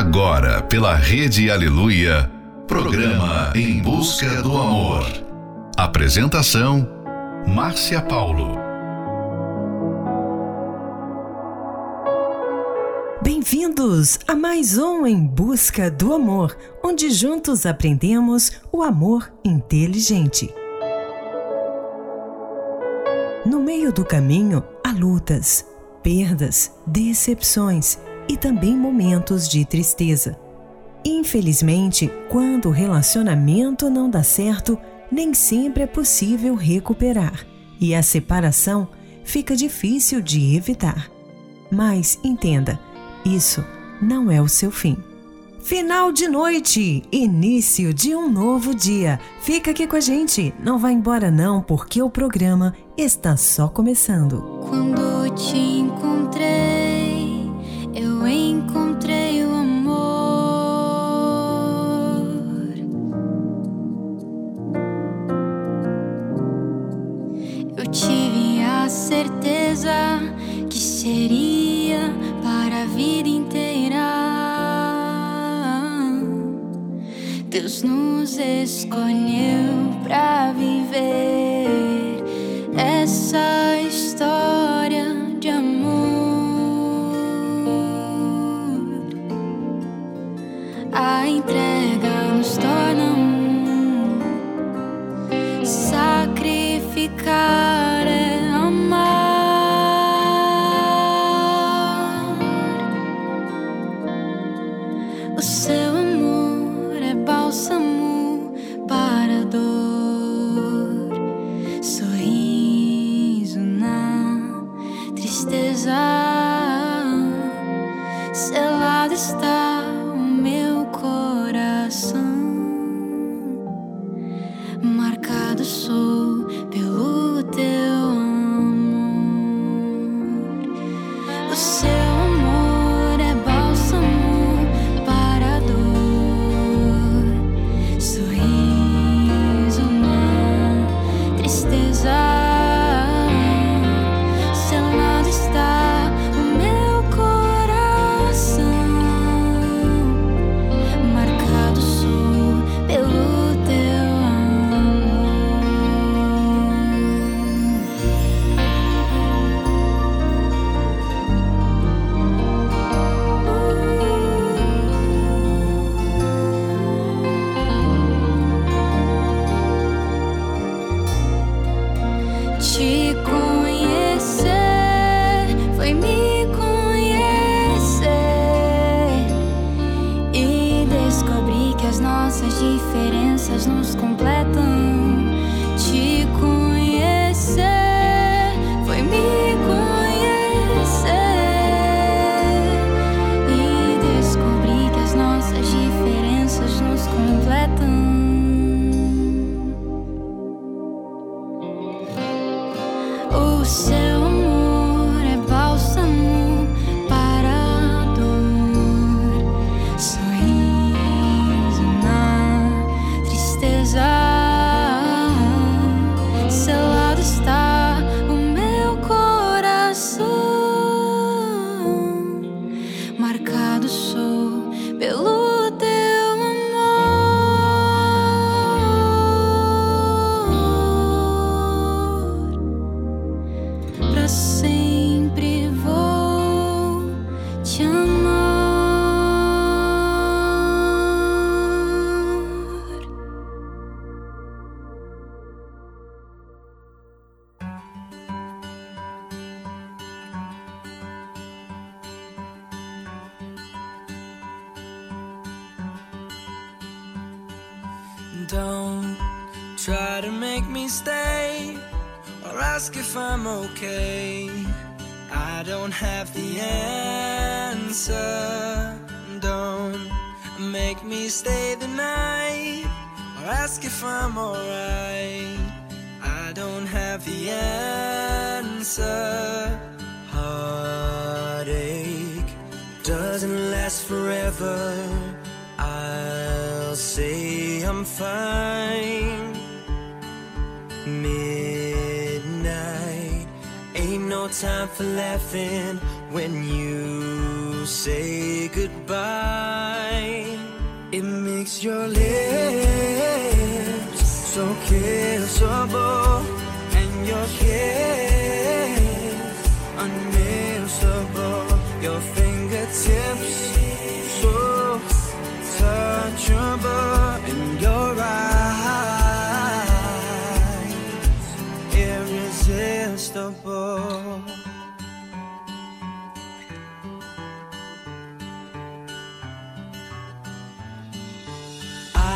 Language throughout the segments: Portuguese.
Agora, pela Rede Aleluia, programa Em Busca do Amor. Apresentação: Márcia Paulo. Bem-vindos a mais um Em Busca do Amor, onde juntos aprendemos o amor inteligente. No meio do caminho há lutas, perdas, decepções e também momentos de tristeza. Infelizmente, quando o relacionamento não dá certo, nem sempre é possível recuperar e a separação fica difícil de evitar. Mas entenda, isso não é o seu fim. Final de noite, início de um novo dia. Fica aqui com a gente, não vá embora não, porque o programa está só começando. Quando te encontrei, encontrei o amor. Eu tive a certeza que seria para a vida inteira. Deus nos escolheu para viver essa história A entrega nos torna um. Sacrificar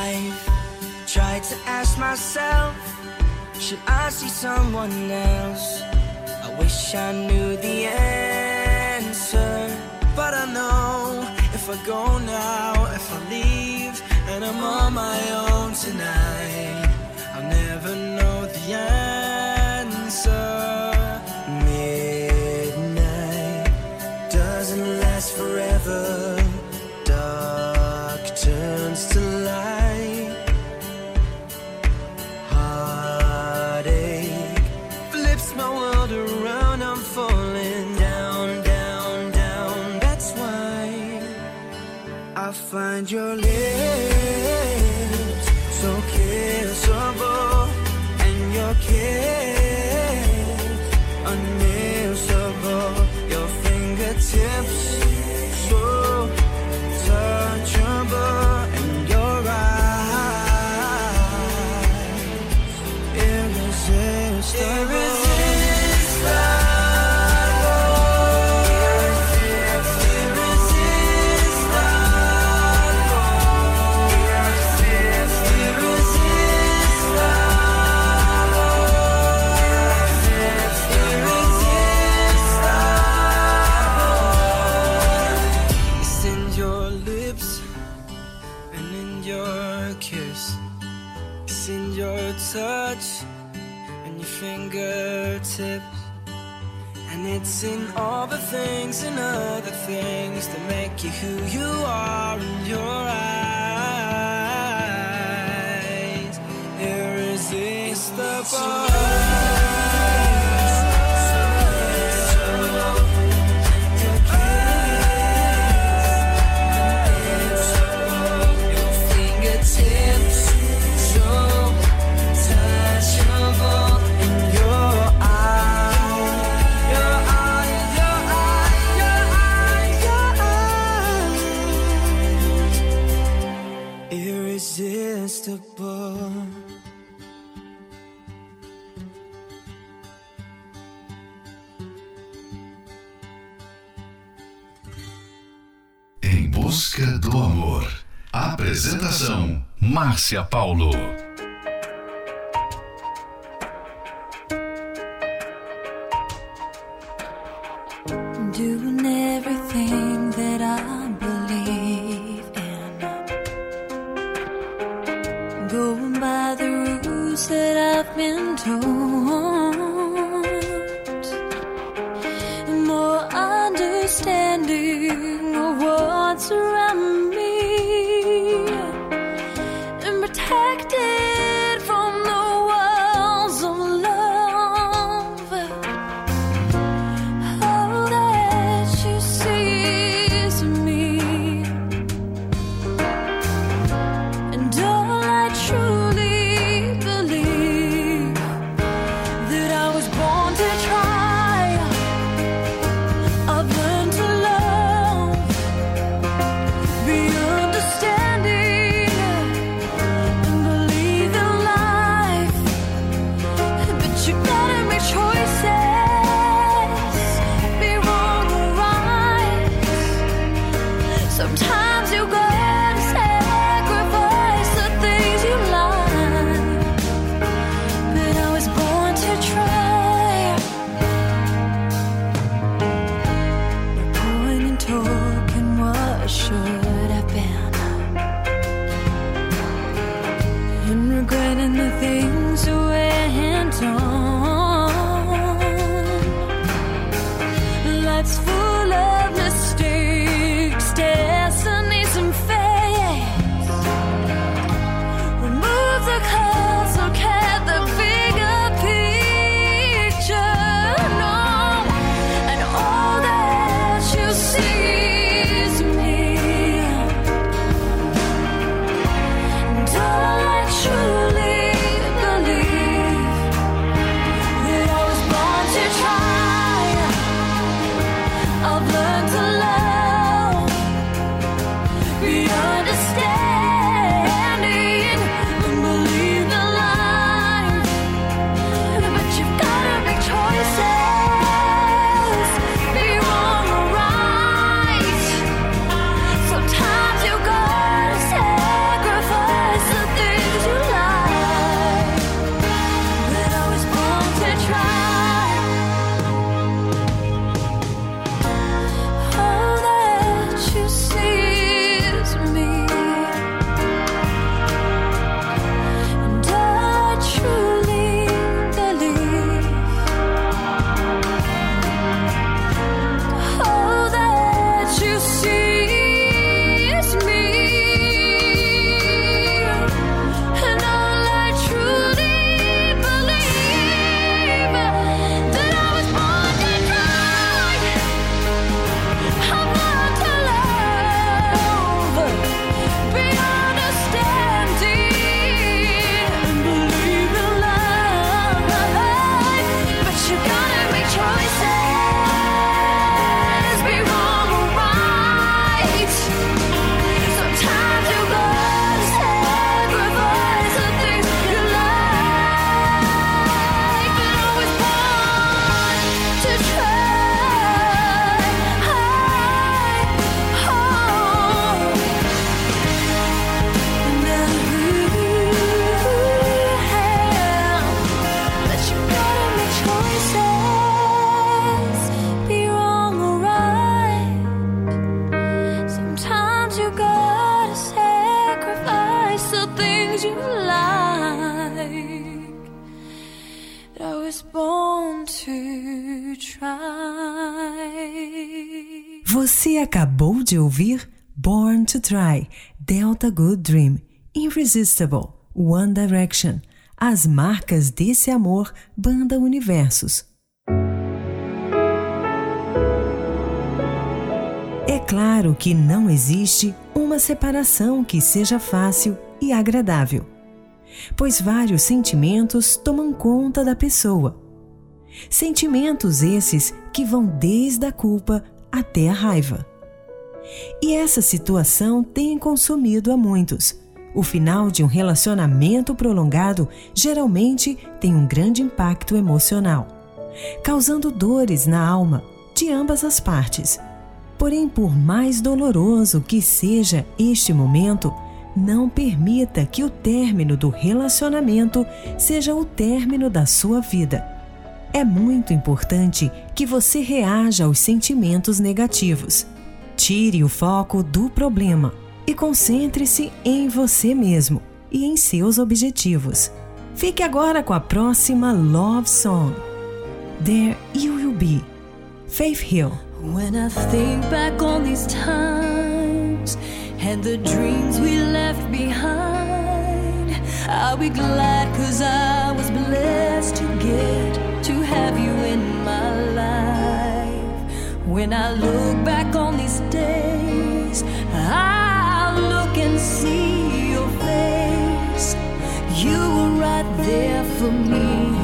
life. Try to ask myself, should I see someone else? I wish I knew the answer, but I know if I go now, if I leave, and I'm on my own tonight. Comunicação, Márcia Paulo. Sometimes Try, Delta Good Dream, Irresistible, One Direction, As Marcas desse Amor, Banda Universos. É claro que não existe uma separação que seja fácil e agradável, pois vários sentimentos tomam conta da pessoa. Sentimentos esses que vão desde a culpa até a raiva. E essa situação tem consumido a muitos. O final de um relacionamento prolongado geralmente tem um grande impacto emocional, causando dores na alma de ambas as partes. Porém, por mais doloroso que seja este momento, não permita que o término do relacionamento seja o término da sua vida. É muito importante que você reaja aos sentimentos negativos. Tire o foco do problema e concentre-se em você mesmo e em seus objetivos. Fique agora com a próxima Love Song. There You Will Be, Faith Hill. When I think back on these times and the dreams we left behind, I'll be glad cause I was blessed to get to have you in my life. When I look back on these for me.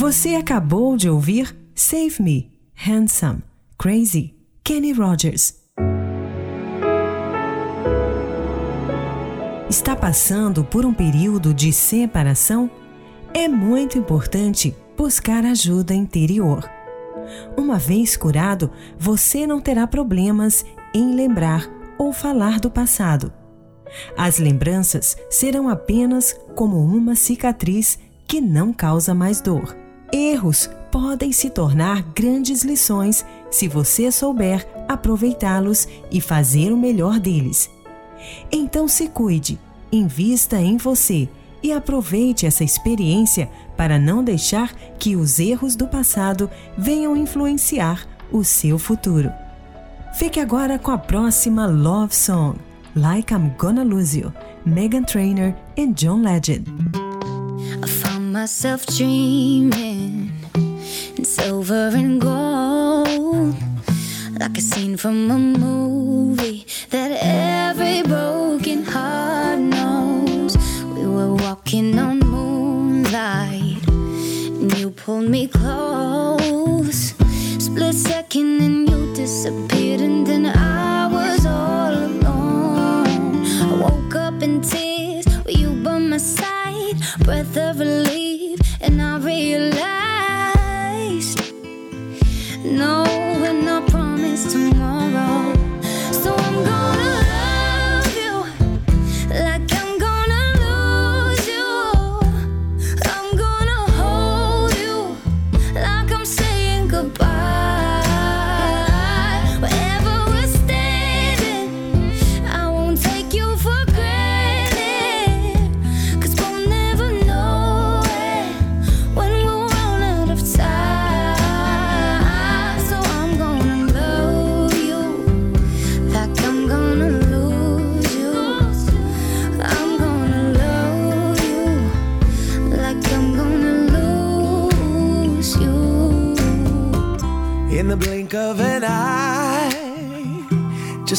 Você acabou de ouvir Save Me, Handsome, Crazy, Kenny Rogers. Está passando por um período de separação? É muito importante buscar ajuda interior. Uma vez curado, você não terá problemas em lembrar ou falar do passado. As lembranças serão apenas como uma cicatriz que não causa mais dor. Erros podem se tornar grandes lições se você souber aproveitá-los e fazer o melhor deles. Então se cuide, invista em você e aproveite essa experiência para não deixar que os erros do passado venham influenciar o seu futuro. Fique agora com a próxima Love Song, Like I'm Gonna Lose You, Megan Trainor e John Legend. Myself dreaming in silver and gold, like a scene from a movie that every broken heart knows. We were walking on moonlight, and you pulled me close. Split second, and you disappeared, and then I was all alone. I woke up in tears with you by my side, breath of relief, no, we're not promised tomorrow. So I'm gonna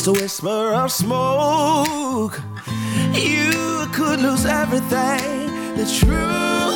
just a whisper of smoke, you could lose everything. The truth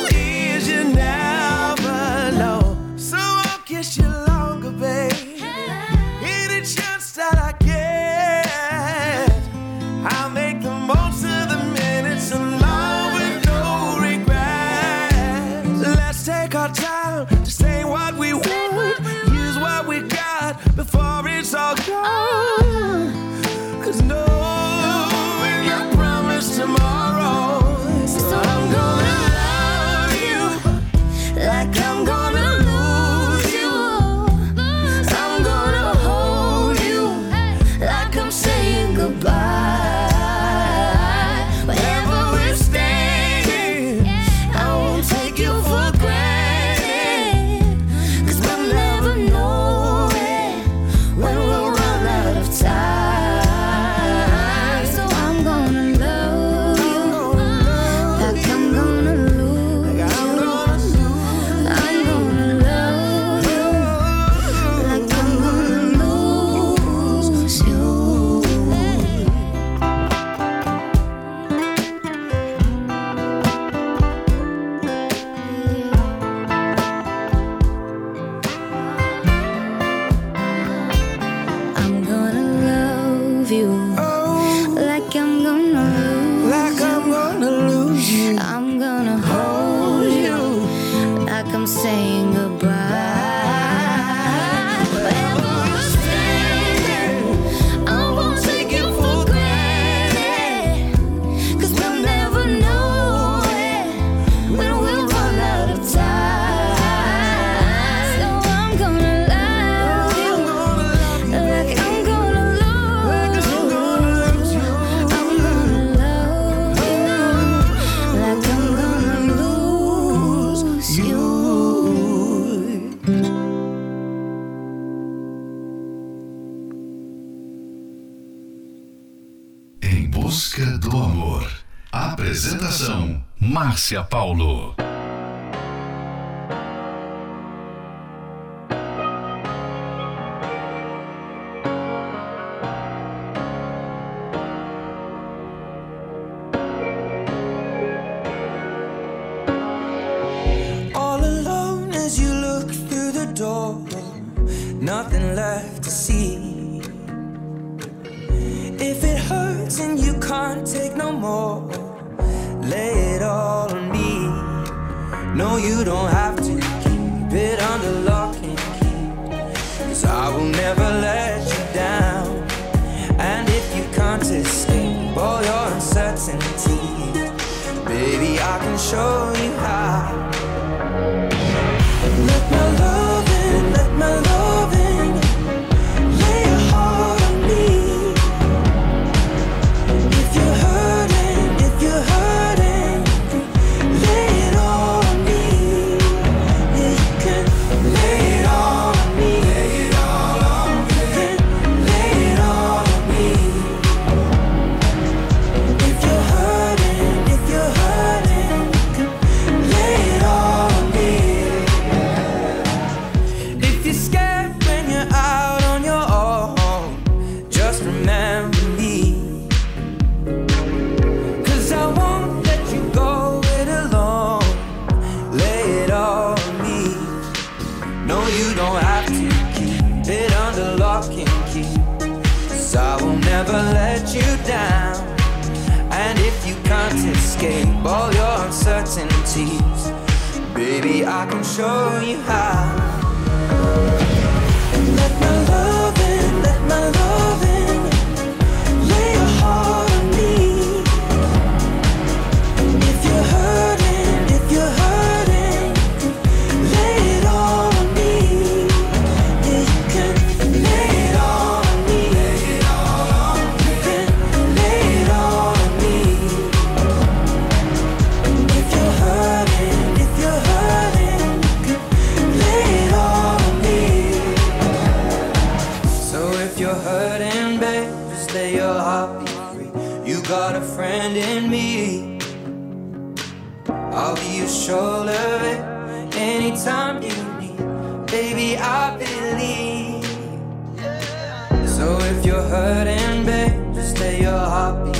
copy.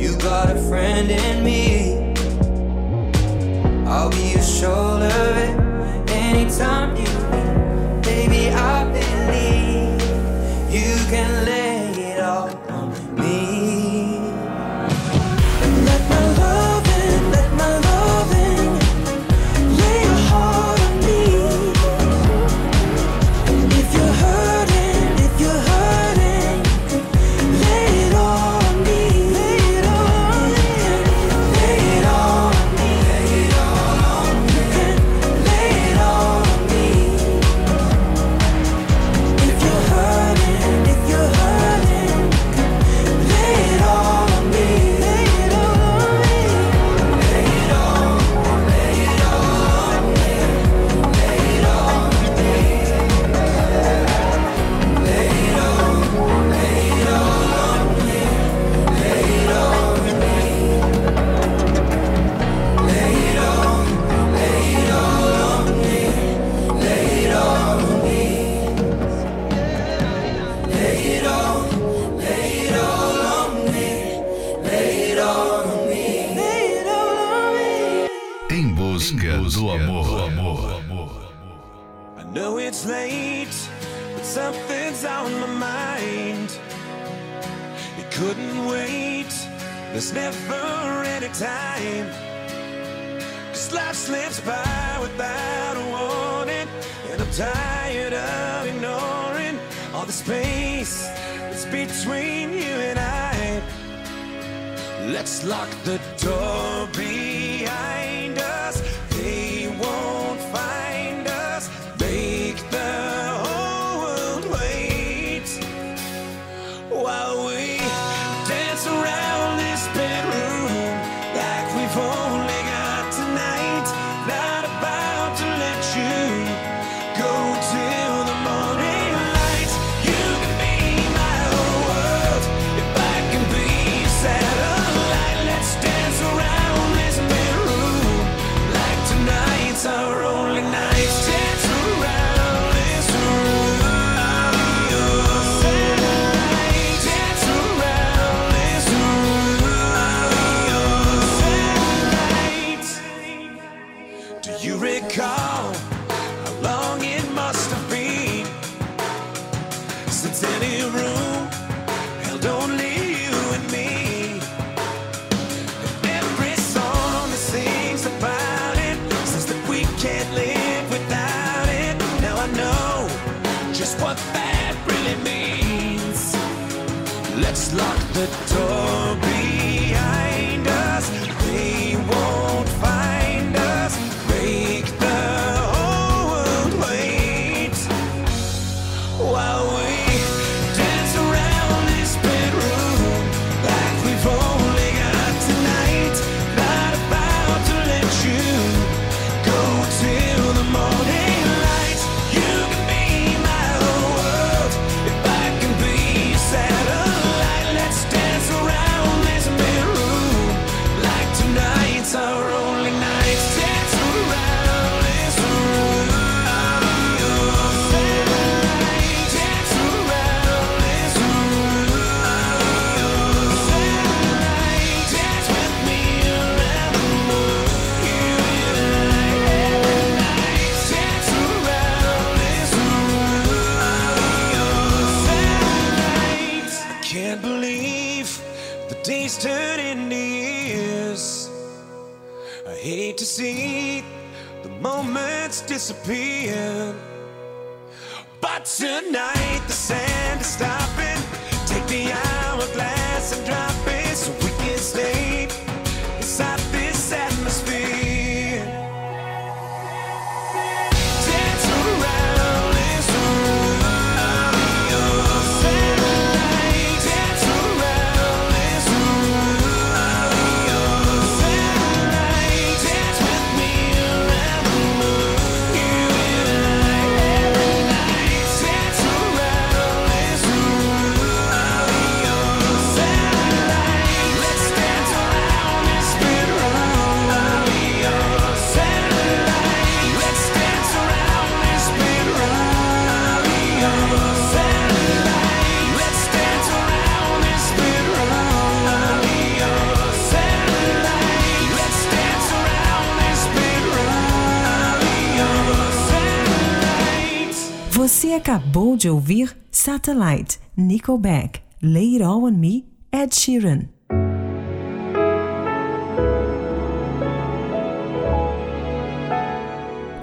You got a friend in me. I'll be your shoulder anytime lock the door acabou de ouvir Satellite, Nickelback, Lay It All On Me, Ed Sheeran.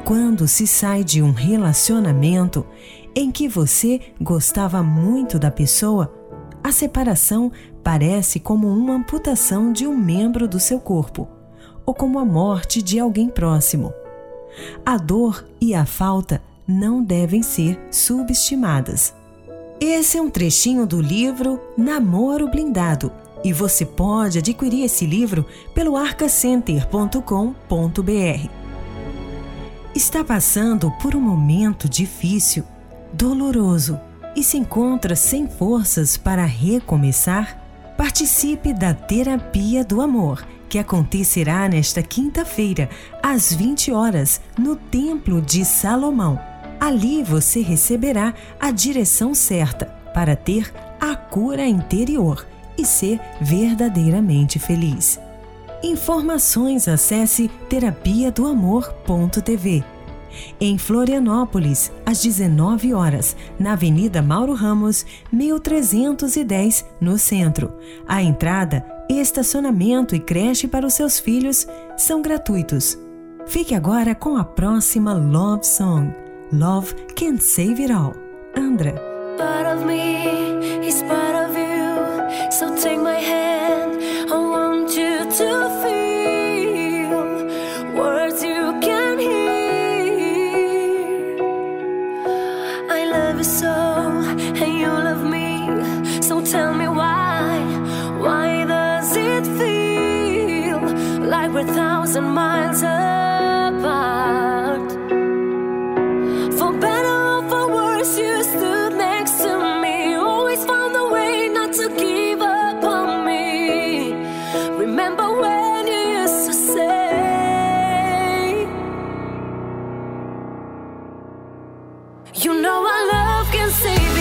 Quando se sai de um relacionamento em que você gostava muito da pessoa, a separação parece como uma amputação de um membro do seu corpo, ou como a morte de alguém próximo. A dor e a falta não devem ser subestimadas. Esse é um trechinho do livro Namoro Blindado e você pode adquirir esse livro pelo arcacenter.com.br. Está passando por um momento difícil, doloroso e se encontra sem forças para recomeçar? Participe da Terapia do Amor, que acontecerá nesta quinta-feira, às 20 horas, no Templo de Salomão Ali você receberá a direção certa para ter a cura interior e ser verdadeiramente feliz. Informações acesse terapia do amor.tv. Em Florianópolis, às 19 horas, na Avenida Mauro Ramos, 1310, no centro. A entrada, estacionamento e creche para os seus filhos são gratuitos. Fique agora com a próxima Love Song. Love can save it all. Andra. Part of me is part of you. So take my hand. I want you to feel words you can hear. I love you so, and you love me. So tell me why. Why does it feel like we're thousand miles apart? pensei. save.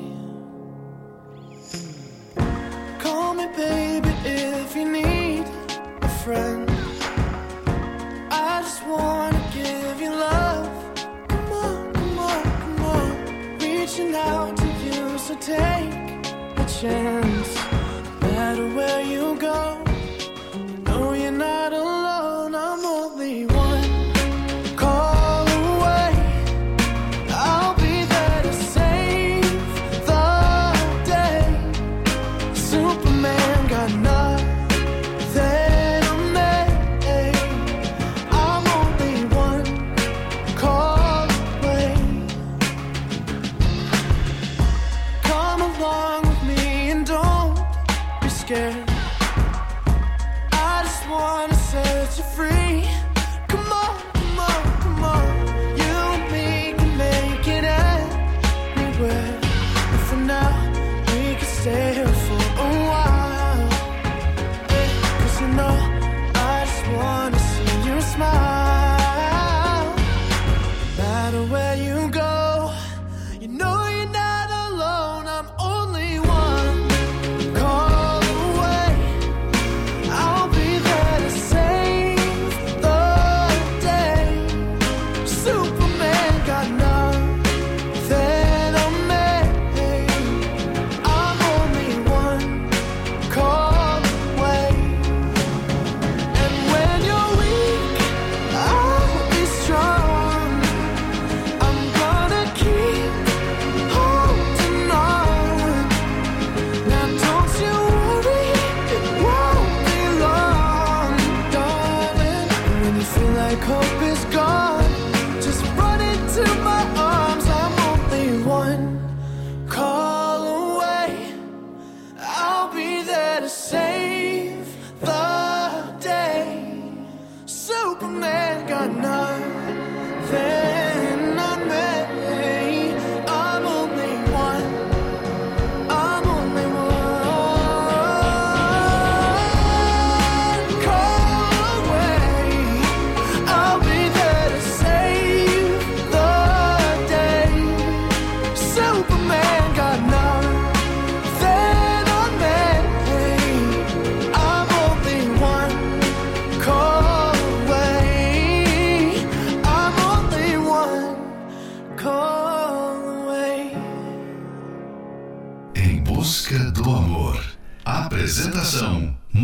Call me, baby, if you need a friend. I just wanna give you love. Come on, come on, come on. Reaching out to you, so take a chance. No matter where you go, not.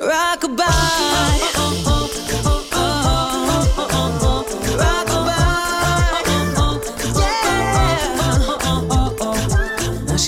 rock a bye.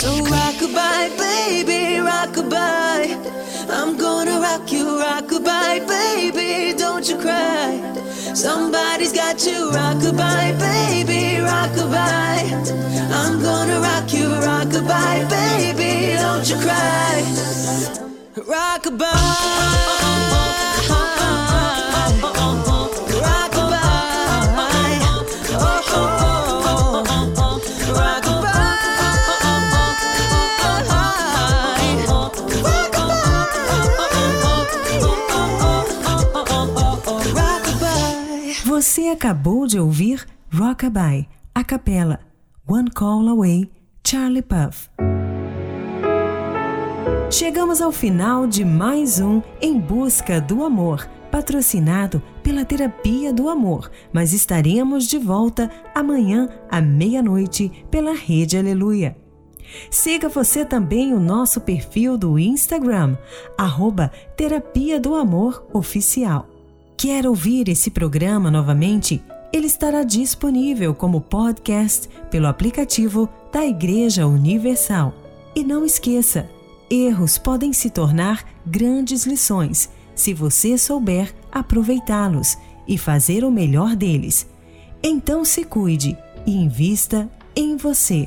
So rockabye, baby, rockabye. I'm gonna rock you, rockabye, baby, don't you cry. Somebody's got you, rockabye, baby, rockabye. I'm gonna rock you, rockabye, baby, don't you cry. Rockabye. Acabou de ouvir Rockabye, a capela, One Call Away, Charlie Puff. Chegamos ao final de mais um Em Busca do Amor, patrocinado pela Terapia do Amor, mas estaremos de volta amanhã à meia-noite pela Rede Aleluia. Siga você também o nosso perfil do Instagram, arroba Terapia do Amor Oficial. Quer ouvir esse programa novamente? Ele estará disponível como podcast pelo aplicativo da Igreja Universal. E não esqueça, erros podem se tornar grandes lições se você souber aproveitá-los e fazer o melhor deles. Então se cuide e invista em você.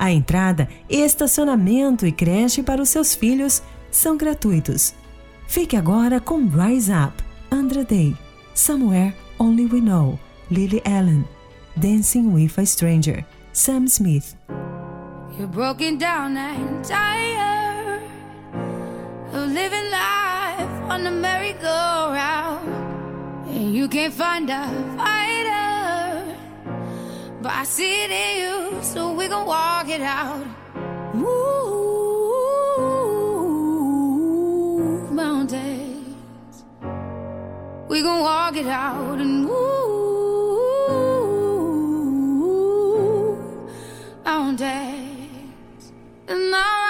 A entrada, estacionamento e creche para os seus filhos são gratuitos. Fique agora com Rise Up, Andra Day, Somewhere Only We Know, Lily Allen, Dancing with a Stranger, Sam Smith. You're broken down and tired of living life on the merry-go-round, and you can't find a fighter. But I see it in you, so we gon' walk it out. Move mountains. We gon' walk it out and move mountains. And I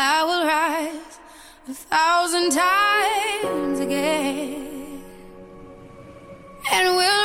I will rise a thousand times again, and we'll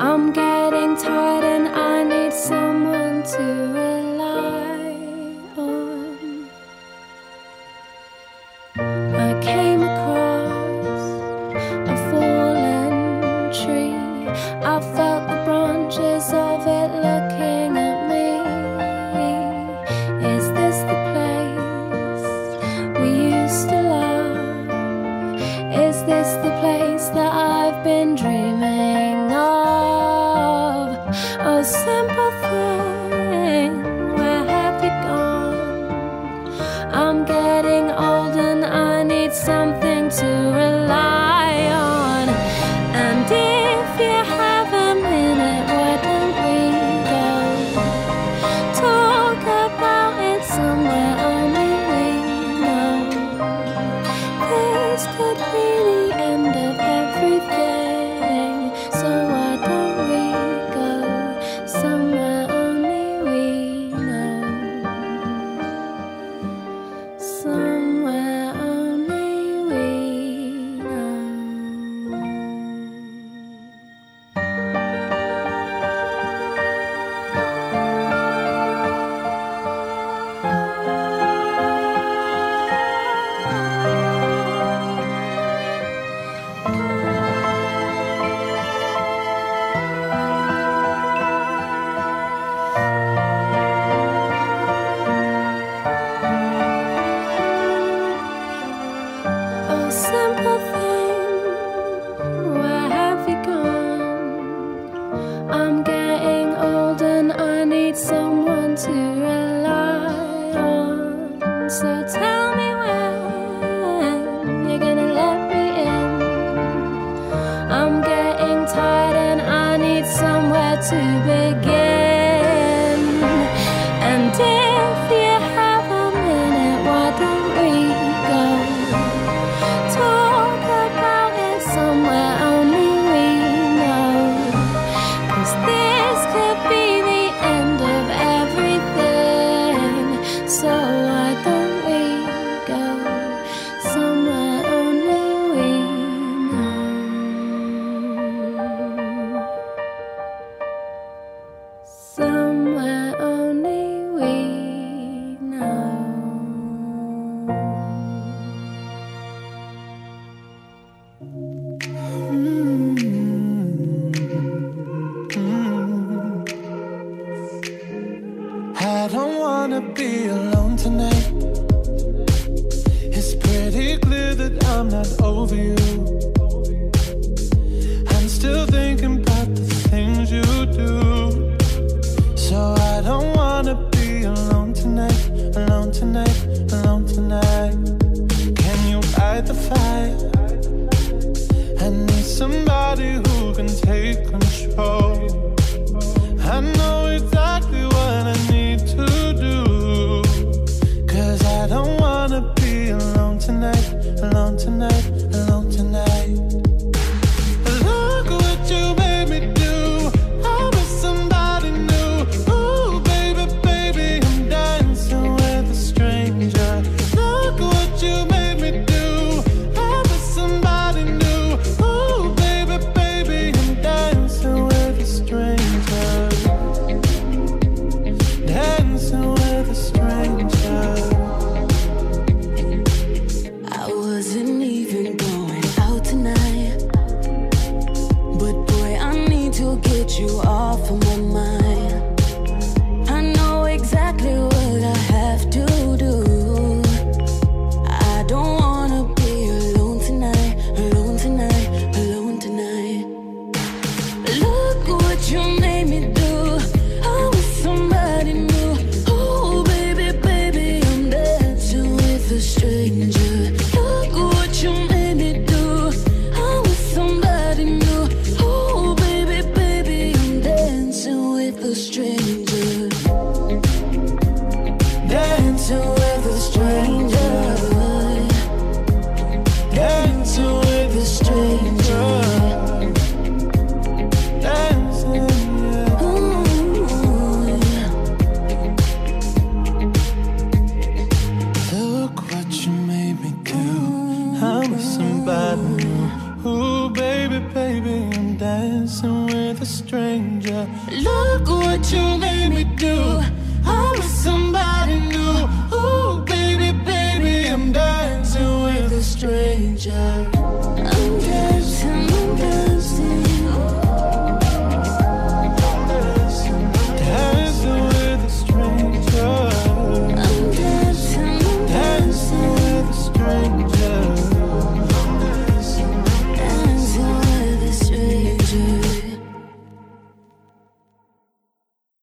I'm getting tired and I need someone to.